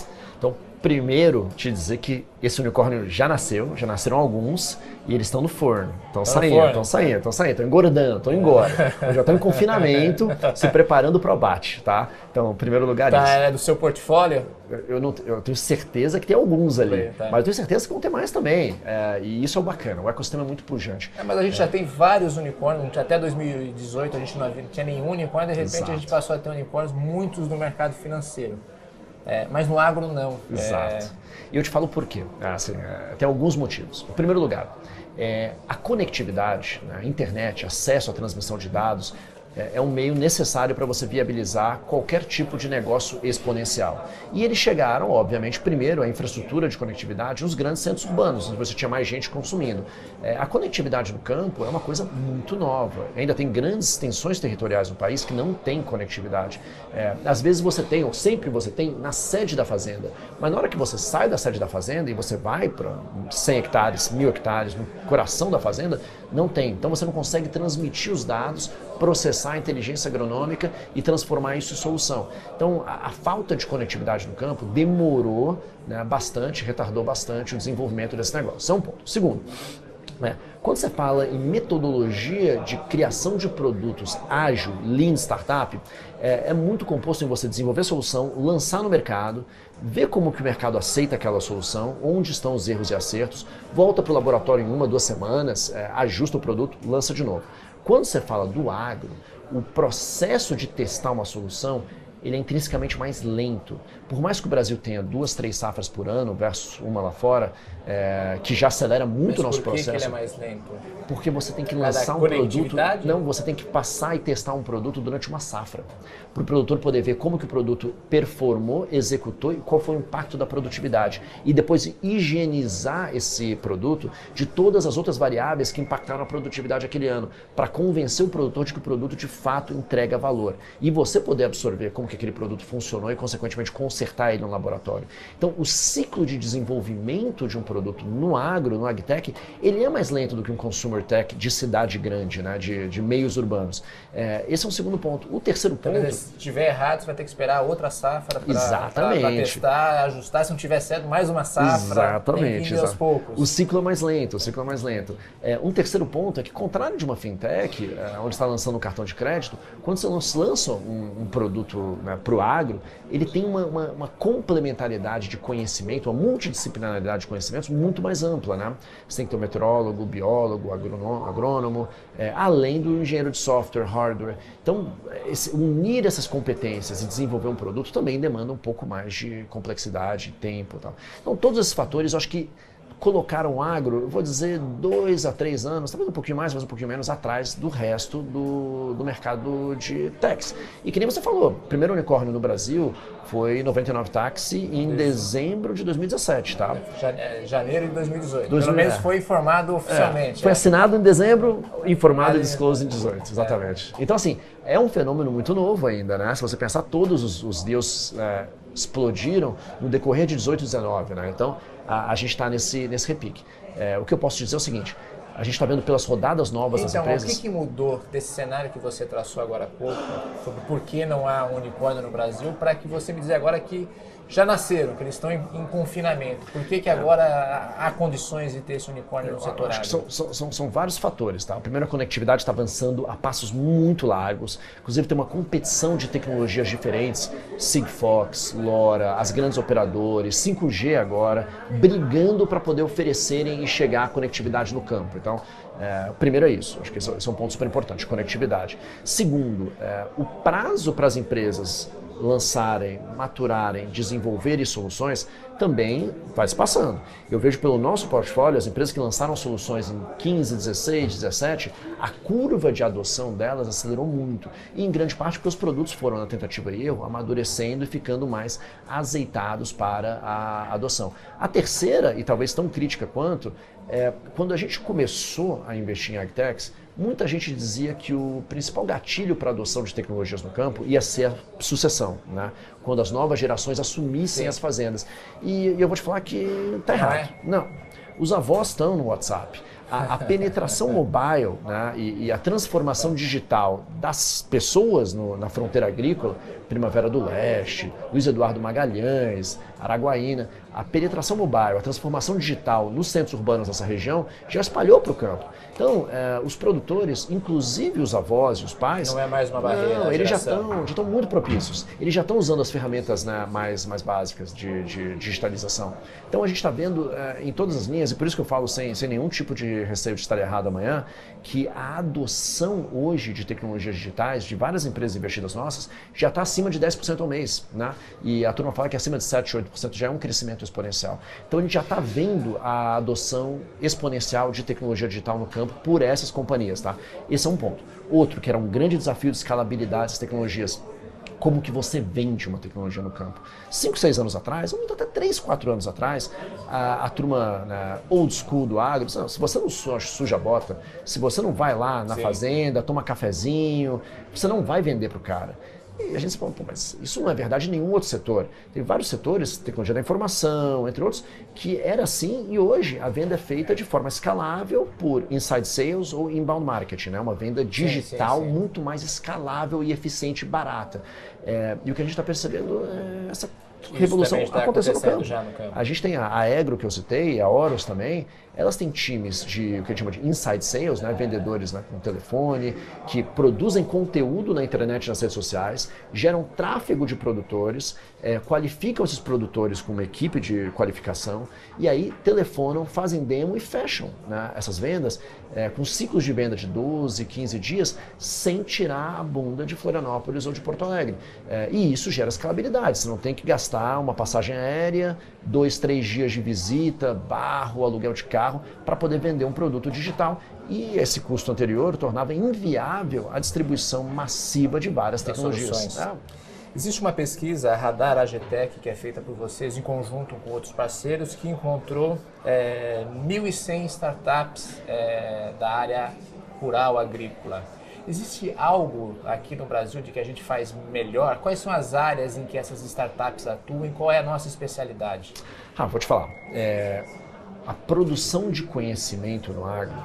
Primeiro, te dizer que esse unicórnio já nasceu, já nasceram alguns, e eles estão no forno. Estão saindo, estão saindo, estão saindo, estão engordando, estão engorda. já estão em confinamento, se preparando para o abate, tá? Então, em primeiro lugar tá, isso. É do seu portfólio? Eu, não, eu tenho certeza que tem alguns ali, tá. mas eu tenho certeza que vão ter mais também. É, e isso é bacana, o ecossistema é muito pujante. É, mas a gente é. já tem vários unicórnios, até 2018 a gente não tinha nenhum unicórnio, de repente Exato. a gente passou a ter unicórnios, muitos no mercado financeiro. É, mas no agro não. Exato. É... E eu te falo por quê. Assim, tem alguns motivos. Em primeiro lugar, é, a conectividade, né, a internet, acesso à transmissão de dados, é, é um meio necessário para você viabilizar qualquer tipo de negócio exponencial. E eles chegaram, obviamente, primeiro a infraestrutura de conectividade nos grandes centros urbanos, onde você tinha mais gente consumindo. É, a conectividade no campo é uma coisa muito nova. Ainda tem grandes extensões territoriais no país que não têm conectividade. É, às vezes você tem, ou sempre você tem, na sede da fazenda. Mas na hora que você sai da sede da fazenda e você vai para 100 hectares, 1000 hectares, no coração da fazenda, não tem. Então você não consegue transmitir os dados, processar a inteligência agronômica e transformar isso em solução. Então a, a falta de conectividade no campo demorou né, bastante, retardou bastante o desenvolvimento desse negócio. Isso é um ponto. Segundo, né, quando você fala em metodologia de criação de produtos ágil, lean startup, é, é, muito composto em você desenvolver solução, lançar no mercado, ver como que o mercado aceita aquela solução, onde estão os erros e acertos, volta para o laboratório em uma, duas semanas, é, ajusta o produto, lança de novo. Quando você fala do agro, o processo de testar uma solução ele é intrinsecamente mais lento. Por mais que o Brasil tenha duas, três safras por ano versus uma lá fora, é, que já acelera muito o nosso por processo. Que ele é mais lento? Porque você tem que lançar um produto. Não, você tem que passar e testar um produto durante uma safra. Para o produtor poder ver como que o produto performou, executou e qual foi o impacto da produtividade. E depois higienizar esse produto de todas as outras variáveis que impactaram a produtividade aquele ano, para convencer o produtor de que o produto de fato entrega valor. E você poder absorver como que aquele produto funcionou e, consequentemente, consertar ele no laboratório. Então, o ciclo de desenvolvimento de um produto no agro, no agtech, ele é mais lento do que um consumer tech de cidade grande, né, de, de meios urbanos. É, esse é um segundo ponto. O terceiro ponto... Então, se tiver errado, você vai ter que esperar outra safra para testar, ajustar. Se não tiver certo, mais uma safra. Exatamente. Aos poucos. O ciclo é mais lento, o ciclo é mais lento. É, um terceiro ponto é que, contrário de uma fintech, é, onde está lançando um cartão de crédito, quando você lança um, um produto né, para o agro, ele tem uma, uma, uma, complementariedade de conhecimento, uma multidisciplinaridade de conhecimentos muito mais ampla. Né? Você tem que ter um meteorólogo, biólogo, agrônomo, é, além do engenheiro de software, hardware. Então, esse, unir essas competências e desenvolver um produto também demanda um pouco mais de complexidade, tempo e tal. Então, todos esses fatores, eu acho que colocaram o agro, vou dizer, dois a três anos, talvez um pouquinho mais, mas um pouquinho menos atrás do resto do, do mercado de techs. E que nem você falou, o primeiro unicórnio no Brasil foi 99 Taxi em dezembro de 2017, tá? É, janeiro de 2018. 2000, Pelo menos é. foi informado oficialmente. É. Foi assinado em dezembro, informado e disclosed em 18, exatamente. Então, assim, é um fenômeno muito novo ainda, né? Se você pensar, todos os, os deals é, explodiram no decorrer de 18 e 19, né? Então, a, a gente está nesse, nesse repique. É, o que eu posso dizer é o seguinte, a gente está vendo pelas rodadas novas então, das empresas. Então, o que, que, mudou desse cenário que você traçou agora há pouco, sobre por que não há unicórnio no Brasil, para que você me dizer agora que já nasceram, que eles estão em, em confinamento. Por que, que agora há, condições de ter esse unicórnio no setor acho são, são, são, vários fatores. Tá? Primeiro, a conectividade está avançando a passos muito largos. Inclusive, tem uma competição de tecnologias diferentes. Sigfox, LoRa, as grandes operadores, 5G agora, brigando para poder oferecerem e chegar à conectividade no campo. Então, é, primeiro é isso, acho que esse é um ponto super importante, conectividade. Segundo, é, o prazo para as empresas lançarem, maturarem, desenvolverem soluções, também vai se passando. Eu vejo pelo nosso portfólio, as empresas que lançaram soluções em 15, 16, 17, a curva de adoção delas acelerou muito. E em grande parte porque os produtos foram, na tentativa e erro, amadurecendo e ficando mais azeitados para a adoção. A terceira, e talvez tão crítica quanto, é quando a gente começou a investir em agtechs, Muita gente dizia que o principal gatilho para a adoção de tecnologias no campo ia ser a sucessão, né? quando as novas gerações assumissem Sim. as fazendas. E, e, eu vou te falar que está errado. É? Não, os avós estão no WhatsApp. A, a penetração mobile né, e, e, a transformação digital das pessoas no, na fronteira agrícola, Primavera do Leste, Luiz Eduardo Magalhães, Araguaína, a penetração mobile, a transformação digital nos centros urbanos dessa região já espalhou para o campo. Então, é, os produtores, inclusive os avós e os pais. Não é mais uma barreira. Não, eles já estão, já estão muito propícios. Eles já estão usando as ferramentas né, mais, mais básicas de, de digitalização. Então, a gente está vendo é, em todas as linhas, e por isso que eu falo sem, sem nenhum tipo de de receio de estar errado amanhã, que a adoção hoje de tecnologias digitais de várias empresas investidas nossas já está acima de 10% ao mês. Né? E a turma fala que acima de 7, 8% já é um crescimento exponencial. Então a gente já está vendo a adoção exponencial de tecnologia digital no campo por essas companhias. Tá? Esse é um ponto. Outro, que era um grande desafio de escalabilidade das tecnologias como que você vende uma tecnologia no campo. Cinco, seis anos atrás, ou até três, quatro anos atrás, a, a turma né, old school do agro, se você não suja a bota, se você não vai lá na Sim. fazenda, toma cafezinho, você não vai vender para o cara. E a gente se fala, Pô, mas isso não é verdade em nenhum outro setor. Tem vários setores, tecnologia da informação, entre outros, que era assim e hoje a venda é feita de forma escalável por inside sales ou inbound marketing, né? uma venda digital sim, sim, sim. muito mais escalável e eficiente e barata. É, e o que a gente está percebendo é essa revolução aconteceu no campo. no campo. A gente tem a, a Egro que eu citei, a Oros também, elas têm times de o que a gente chama de inside sales, né, vendedores né, com telefone, que produzem conteúdo na internet nas redes sociais, geram tráfego de produtores, é, qualificam esses produtores com uma equipe de qualificação e aí telefonam, fazem demo e fecham né, essas vendas é, com ciclos de venda de 12, 15 dias, sem tirar a bunda de Florianópolis ou de Porto Alegre. É, e isso gera escalabilidade. Você não tem que gastar uma passagem aérea, dois, três dias de visita, barro, aluguel de carro, para poder vender um produto digital. E esse custo anterior tornava inviável a distribuição massiva de várias das tecnologias. É. Existe uma pesquisa, a Radar AGTEC, que é feita por vocês em conjunto com outros parceiros, que encontrou é, 1.100 startups é, da área rural agrícola. Existe algo aqui no Brasil de que a gente faz melhor? Quais são as áreas em que essas startups atuam? Qual é a nossa especialidade? Ah, vou te falar. É, a produção de conhecimento no agro,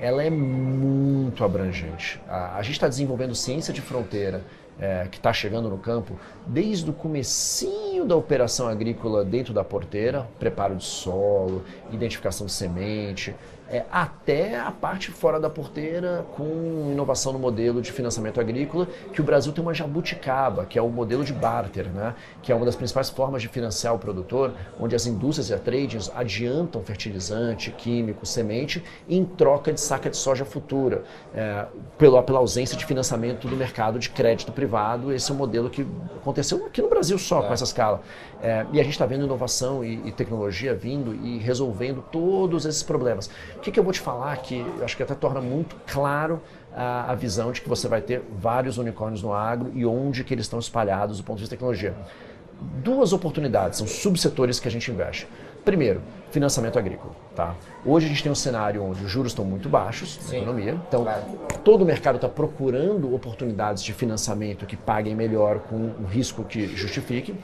ela é muito abrangente. A, a gente está desenvolvendo ciência de fronteira, é, que está chegando no campo, desde o comecinho da operação agrícola dentro da porteira, preparo de solo, identificação de semente, é, até a parte fora da porteira com inovação no modelo de financiamento agrícola, que o Brasil tem uma jabuticaba, que é o modelo de barter, né? que é uma das principais formas de financiar o produtor, onde as indústrias e a tradings adiantam fertilizante, químico, semente em troca de saca de soja futura, é, pela, pela ausência de financiamento do mercado de crédito privado. Esse é um modelo que aconteceu aqui no Brasil só, é. com essa escala. É, e a gente está vendo inovação e, e, tecnologia vindo e resolvendo todos esses problemas. O que, que eu vou te falar que eu acho que até torna muito claro a, a, visão de que você vai ter vários unicórnios no agro e onde que eles estão espalhados do ponto de vista de tecnologia. Duas oportunidades, são subsetores que a gente investe. Primeiro, financiamento agrícola. Tá? Hoje a gente tem um cenário onde os juros estão muito baixos Sim, na economia, então claro. todo o mercado está procurando oportunidades de financiamento que paguem melhor com um risco que justifique.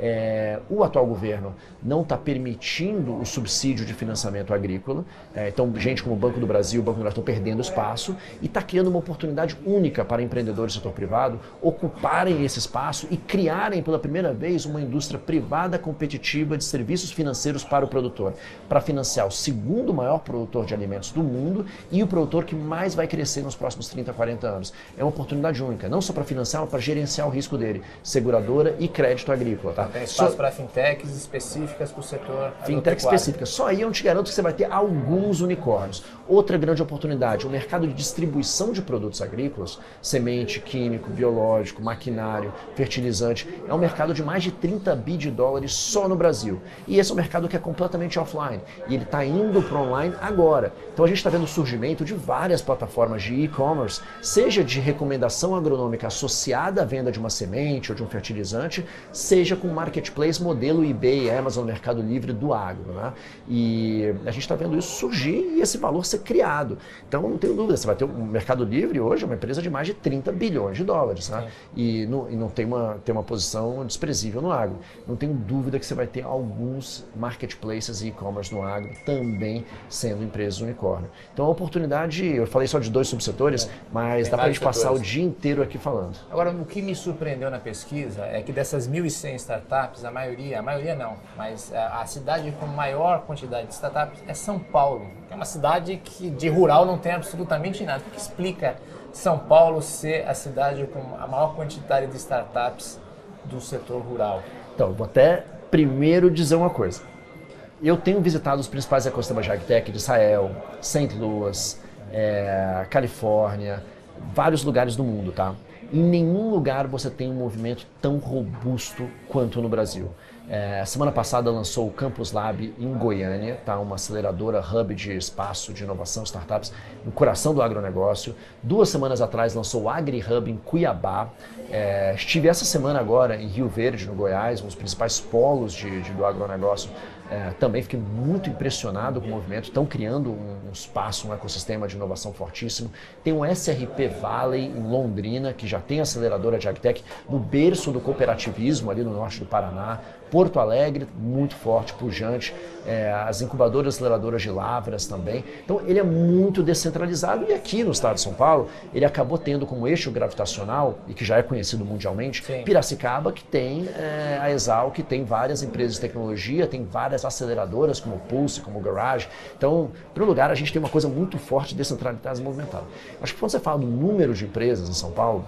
É, o atual governo não está permitindo o subsídio de financiamento agrícola. É, então, gente como o Banco do Brasil, o Banco do Brasil estão perdendo espaço e está criando uma oportunidade única para empreendedores do setor privado ocuparem esse espaço e criarem pela primeira vez uma indústria privada competitiva de serviços financeiros para o produtor, para financiar o segundo maior produtor de alimentos do mundo e o produtor que mais vai crescer nos próximos 30, 40 anos. É uma oportunidade única, não só para financiar, mas para gerenciar o risco dele, seguradora e crédito agrícola. Tá? Tem espaço so... para fintechs específicas para o setor Fintech específica. Só aí eu não te garanto que você vai ter alguns unicórnios. Outra grande oportunidade, o mercado de distribuição de produtos agrícolas, semente, químico, biológico, maquinário, fertilizante, é um mercado de mais de 30 bi de dólares só no Brasil. E esse é um mercado que é completamente offline. E ele está indo para online agora. Então a gente está vendo o surgimento de várias plataformas de e-commerce, seja de recomendação agronômica associada à venda de uma semente ou de um fertilizante, seja com marketplace modelo eBay, Amazon, Mercado Livre do agro. Né? E a gente está vendo isso surgir e esse valor ser criado. Então não tenho dúvida, você vai ter o Mercado Livre hoje, é uma empresa de mais de 30 bilhões de dólares. Né? E, não, e não tem, uma, tem uma posição desprezível no agro. Não tenho dúvida que você vai ter alguns marketplaces e e-commerce no agro também sendo empresas unicórnio. Então a oportunidade, eu falei só de dois subsetores, é. mas tem dá para a gente passar o dia inteiro aqui falando. Agora, o que me surpreendeu na pesquisa é que dessas 1.100 startups, startups, a maioria, a maioria não, mas a, a cidade com maior quantidade de startups é São Paulo, que é uma cidade que de rural não tem absolutamente nada. O que explica São Paulo ser a cidade com a maior quantidade de startups do setor rural? Então, vou até primeiro dizer uma coisa. eu tenho visitado os principais ecossistemas de agtech de Israel, St. Louis, é, Califórnia, vários lugares do mundo, tá? Em nenhum lugar você tem um movimento tão robusto quanto no Brasil. É, semana passada lançou o Campus Lab em Goiânia, tá? uma aceleradora hub de espaço, de inovação, startups, no coração do agronegócio. Duas semanas atrás lançou o Agri Hub em Cuiabá. É, estive essa semana agora em Rio Verde, no Goiás, um dos principais polos de, de do agronegócio é, também fiquei muito impressionado com o movimento. Estão criando um, um, espaço, um ecossistema de inovação fortíssimo. Tem o SRP Valley em Londrina, que já tem aceleradora de agtech no berço do cooperativismo ali no norte do Paraná. Porto Alegre, muito forte, pujante. É, as incubadoras aceleradoras de lavras também. Então, ele é muito descentralizado. E aqui no estado de São Paulo, ele acabou tendo como eixo gravitacional, e que já é conhecido mundialmente, Sim. Piracicaba, que tem é, a Exal, que tem várias empresas de tecnologia, tem várias aceleradoras, como o Pulse, como o Garage. Então, em primeiro lugar, a gente tem uma coisa muito forte descentralizada e movimentada. Acho que quando você fala do número de empresas em São Paulo,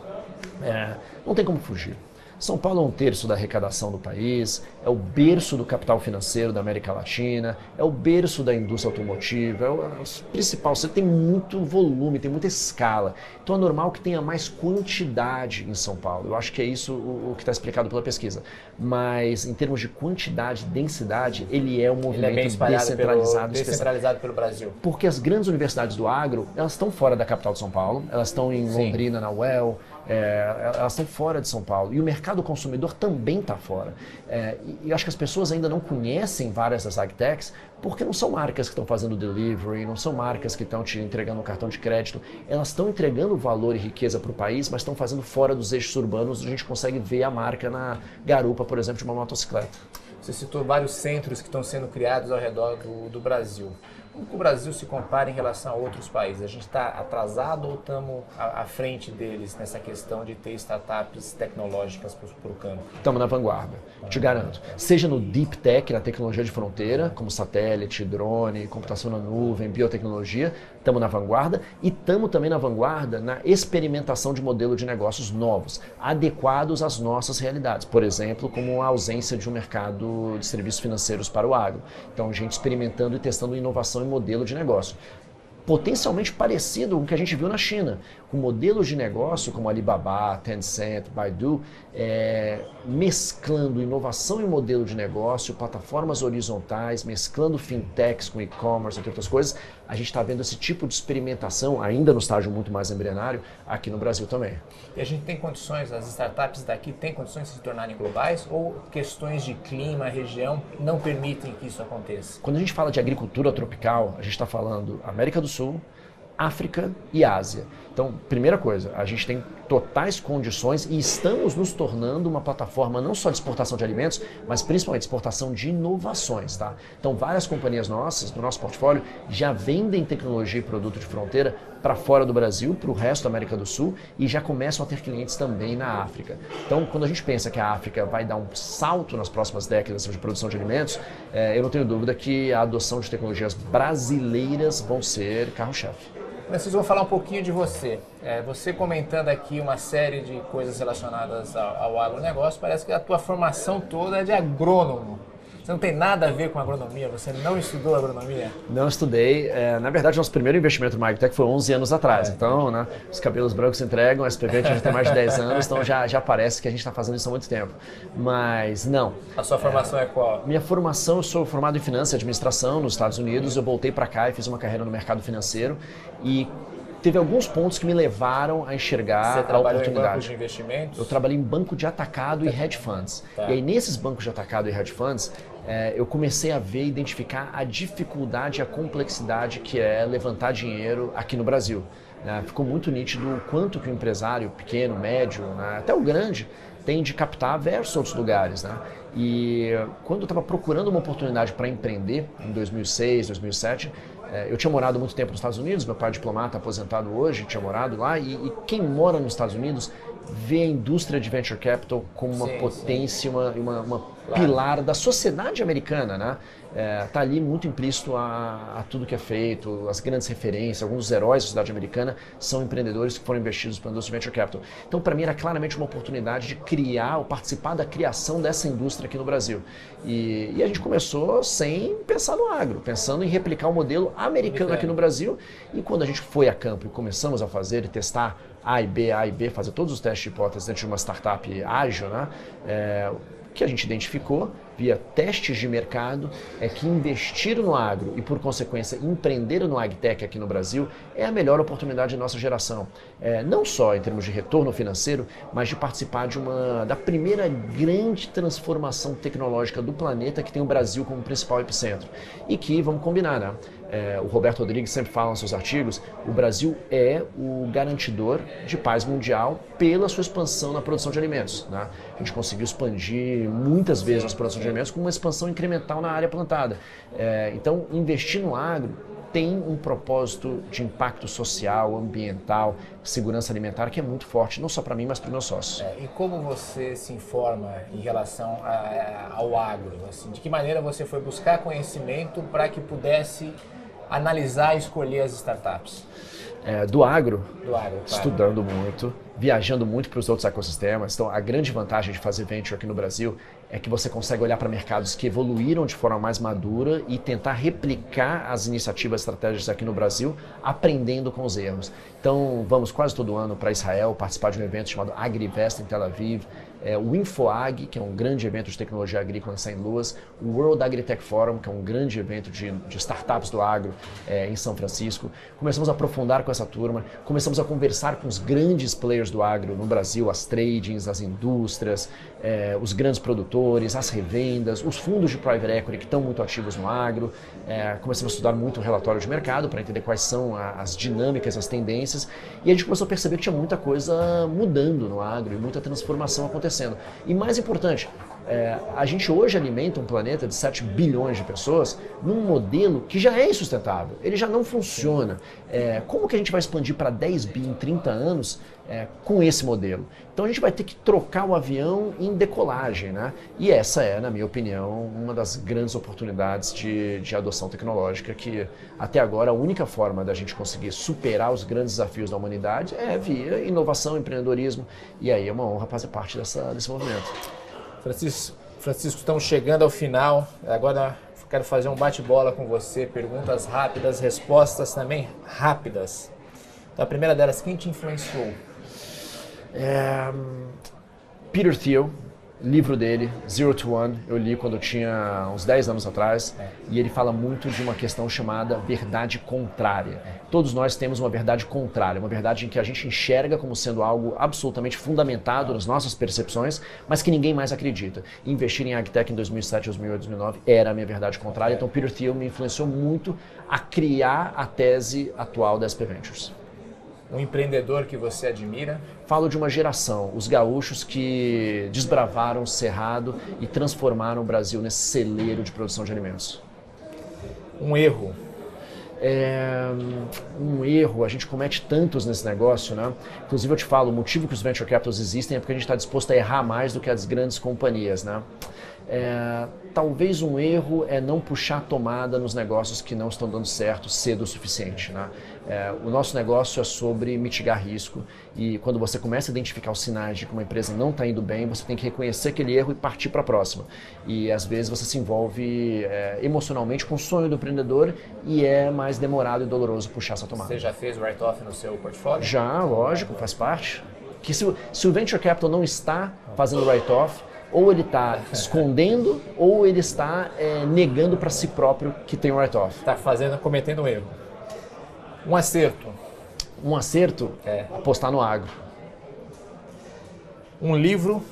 é, não tem como fugir. São Paulo é um terço da arrecadação do país, é o berço do capital financeiro da América Latina, é o berço da indústria automotiva, é o, é o principal. Você tem muito volume, tem muita escala. Então é normal que tenha mais quantidade em São Paulo. Eu acho que é isso o, o que está explicado pela pesquisa. Mas em termos de quantidade, densidade, ele é um movimento é descentralizado, pelo, descentralizado pelo Brasil. Porque as grandes universidades do agro, elas estão fora da capital de São Paulo, elas estão em Sim. Londrina, na UEL, é, elas estão fora de São Paulo. E o mercado consumidor também está fora. É, e, e acho que as pessoas ainda não conhecem várias das agtechs porque não são marcas que estão fazendo delivery, não são marcas que estão te entregando um cartão de crédito. Elas estão entregando valor e riqueza para o país, mas estão fazendo fora dos eixos urbanos. A gente consegue ver a marca na garupa, por exemplo, de uma motocicleta. Você citou vários centros que estão sendo criados ao redor do, do Brasil. Como o Brasil se compara em relação a outros países? A gente está atrasado ou estamos à, frente deles nessa questão de ter startups tecnológicas para o campo? Estamos na vanguarda, te garanto. Seja no deep tech, na tecnologia de fronteira, como satélite, drone, computação na nuvem, biotecnologia, estamos na vanguarda e estamos também na vanguarda na experimentação de modelo de negócios novos, adequados às nossas realidades. Por exemplo, como a ausência de um mercado de serviços financeiros para o agro. Então, a gente experimentando e testando inovação em modelo de negócio potencialmente parecido com o que a gente viu na China, com modelos de negócio como Alibaba, Tencent, Baidu, é, mesclando inovação em modelo de negócio, plataformas horizontais, mesclando fintechs com e-commerce, entre outras coisas. A gente está vendo esse tipo de experimentação, ainda no estágio muito mais embrionário, aqui no Brasil também. E a gente tem condições, as startups daqui têm condições de se tornarem globais ou questões de clima, região, não permitem que isso aconteça? Quando a gente fala de agricultura tropical, a gente está falando América do Sul, África e Ásia. Então, primeira coisa, a gente tem totais condições e estamos nos tornando uma plataforma não só de exportação de alimentos, mas principalmente de exportação de inovações, tá? Então, várias companhias nossas, do nosso portfólio, já vendem tecnologia e produto de fronteira para fora do Brasil, para o resto da América do Sul e já começam a ter clientes também na África. Então, quando a gente pensa que a África vai dar um salto nas próximas décadas de produção de alimentos, é, eu não tenho dúvida que a adoção de tecnologias brasileiras vão ser carro-chefe. Francisco, vamos falar um pouquinho de você. É, você comentando aqui uma série de coisas relacionadas ao, ao agronegócio, parece que a tua formação toda é de agrônomo. Você não tem nada a ver com agronomia? Você não estudou agronomia? Não estudei. É, na verdade, nosso primeiro investimento no Magtech foi 11 anos atrás. É. Então, né, os cabelos brancos entregam, a SPV a gente tem mais de 10 anos, então já, já parece que a gente está fazendo isso há muito tempo. Mas não. A sua formação é, é qual? Minha formação, eu sou formado em finanças e administração nos Estados Unidos. Eu voltei para cá e fiz uma carreira no mercado financeiro. E teve alguns pontos que me levaram a enxergar a oportunidade. De investimentos? Eu trabalhei em banco de atacado tá. e hedge funds. Tá. E aí nesses bancos de atacado e hedge funds, é, eu comecei a ver e identificar a dificuldade e a complexidade que é levantar dinheiro aqui no Brasil. Né? Ficou muito nítido o quanto que o empresário pequeno, médio, né? até o grande, tem de captar versus outros lugares. Né? E quando eu estava procurando uma oportunidade para empreender, em 2006, 2007, é, eu tinha morado muito tempo nos Estados Unidos, meu pai é diplomata, aposentado hoje, tinha morado lá, e, e quem mora nos Estados Unidos vê a indústria de venture capital como uma sim, potência, sim. Uma, uma, uma claro. pilar da sociedade americana, né? está é, tá ali muito implícito a, a, tudo que é feito, as grandes referências, alguns dos heróis da cidade americana são empreendedores que foram investidos pela indústria Venture Capital. Então, para mim, era claramente uma oportunidade de criar ou participar da criação dessa indústria aqui no Brasil. E, e a gente começou sem pensar no agro, pensando em replicar o modelo americano aqui no Brasil. E quando a gente foi a campo e começamos a fazer e testar A e B, A e B, fazer todos os testes de hipóteses dentro de uma startup ágil, né? É, que a gente identificou via testes de mercado é que investir no agro e, por consequência, empreender no agtech aqui no Brasil é a melhor oportunidade de nossa geração. É, não só em termos de retorno financeiro, mas de participar de uma da primeira grande transformação tecnológica do planeta que tem o Brasil como principal epicentro. E que, vamos combinar, né? É, o Roberto Rodrigues sempre fala nos seus artigos, o Brasil é o garantidor de paz mundial pela sua expansão na produção de alimentos. Né? A gente conseguiu expandir muitas vezes a produção de alimentos com uma expansão incremental na área plantada. É, então, investir no agro tem um propósito de impacto social, ambiental, segurança alimentar que é muito forte, não só para mim, mas para os meus sócios. É, e como você se informa em relação a, ao agro? Assim, de que maneira você foi buscar conhecimento para que pudesse analisar e escolher as startups? É, do agro, do agro claro. estudando muito, viajando muito para os outros ecossistemas. Então, a grande vantagem de fazer venture aqui no Brasil é que você consegue olhar para mercados que evoluíram de forma mais madura e tentar replicar as iniciativas estratégicas aqui no Brasil, aprendendo com os erros. Então, vamos quase todo ano para Israel participar de um evento chamado AgriVest em Tel Aviv é, o InfoAg, que é um grande evento de tecnologia agrícola em St. Louis, o World Agritech Forum, que é um grande evento de, de startups do agro é, em São Francisco. Começamos a aprofundar com essa turma, começamos a conversar com os grandes players do agro no Brasil, as tradings, as indústrias, é, os grandes produtores, as revendas, os fundos de private equity que estão muito ativos no agro. É, começamos a estudar muito o relatório de mercado para entender quais são a, as dinâmicas, as tendências, e a gente começou a perceber que tinha muita coisa mudando no agro e muita transformação acontecendo. E mais importante, é, a gente hoje alimenta um planeta de 7 bilhões de pessoas num modelo que já é insustentável, ele já não funciona. É, como que a gente vai expandir para 10 bi em 30 anos é, com esse modelo? Então a gente vai ter que trocar o avião em decolagem, né? E essa é, na minha opinião, uma das grandes oportunidades de, de adoção tecnológica que até agora a única forma da gente conseguir superar os grandes desafios da humanidade é via inovação, empreendedorismo, e aí é uma honra fazer parte dessa, desse movimento. Francisco, Francisco, estamos chegando ao final. Agora quero fazer um bate-bola com você. Perguntas rápidas, respostas também rápidas. Então, a primeira delas, quem te influenciou? É, Peter Thiel, livro dele, Zero to One, eu li quando eu tinha uns 10 anos atrás, é. e ele fala muito de uma questão chamada verdade contrária. É. Todos nós temos uma verdade contrária, uma verdade em que a gente enxerga como sendo algo absolutamente fundamentado nas nossas percepções, mas que ninguém mais acredita. Investir em AgTech em 2007, 2008, 2009 era a minha verdade contrária, é. então Peter Thiel me influenciou muito a criar a tese atual da SP Ventures um empreendedor que você admira? Falo de uma geração, os gaúchos que desbravaram o cerrado e transformaram o Brasil nesse celeiro de produção de alimentos. Um erro? É, um erro, a gente comete tantos nesse negócio, né? Inclusive eu te falo, o motivo que os venture capitals existem é porque a gente está disposto a errar mais do que as grandes companhias, né? É, talvez um erro é não puxar a tomada nos negócios que não estão dando certo cedo o suficiente. Né? É, o nosso negócio é sobre mitigar risco e quando você começa a identificar os sinais de que uma empresa não está indo bem, você tem que reconhecer aquele erro e partir para a próxima. E às vezes você se envolve é, emocionalmente com o sonho do empreendedor e é mais demorado e doloroso puxar essa tomada. Você já fez write-off no seu portfólio? Já, lógico, faz parte. Que se, se o venture capital não está fazendo write-off, ou ele está escondendo ou ele está é, negando para si próprio que tem um write-off. Está fazendo, cometendo um erro. Um acerto. Um acerto? É. Apostar no agro. Um livro.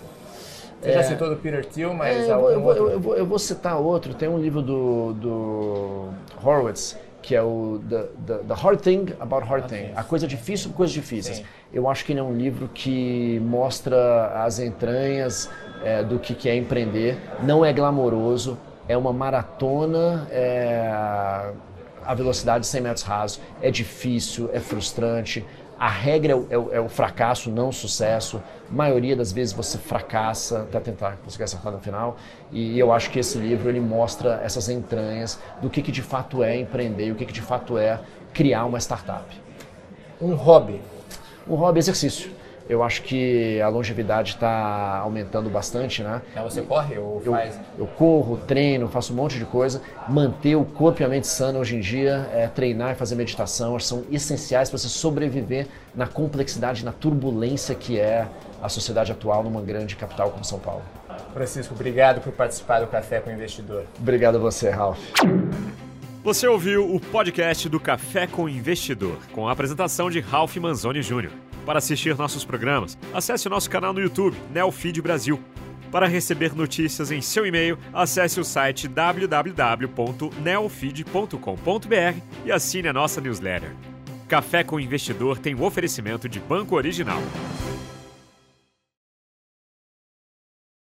Você é, já citou do Peter Thiel, mas é, eu, vou, eu, vou, eu, vou, eu, vou, citar outro. Tem um livro do, do Horowitz que é o The, the, the Hard Thing About Hard Thing, a coisa difícil, coisas difíceis. Sim. Eu acho que ele é um livro que mostra as entranhas é, do que, que é empreender. Não é glamouroso, é uma maratona é, a velocidade de 100 metros rasos. É difícil, é frustrante. A regra é o, é o, é o fracasso, não o sucesso. A maioria das vezes você fracassa até tentar conseguir acertar no final. E eu acho que esse livro ele mostra essas entranhas do que, que de fato é empreender o que, que de fato é criar uma startup. Um hobby. Um hobby exercício. Eu acho que a longevidade está aumentando bastante, né? É, você corre ou eu, faz? Eu corro, treino, faço um monte de coisa. Manter o corpo e a mente sana hoje em dia, é, treinar e fazer meditação, são essenciais para você sobreviver na complexidade, na turbulência que é a sociedade atual numa grande capital como São Paulo. Francisco, obrigado por participar do Café com o Investidor. Obrigado a você, Ralph. Você ouviu o podcast do Café com o Investidor, com a apresentação de Ralph Manzoni Jr. Para assistir nossos programas, acesse o nosso canal no YouTube, Neofeed Brasil. Para receber notícias em seu e-mail, acesse o site www.neofeed.com.br e assine a nossa newsletter. Café com Investidor tem o um oferecimento de Banco Original.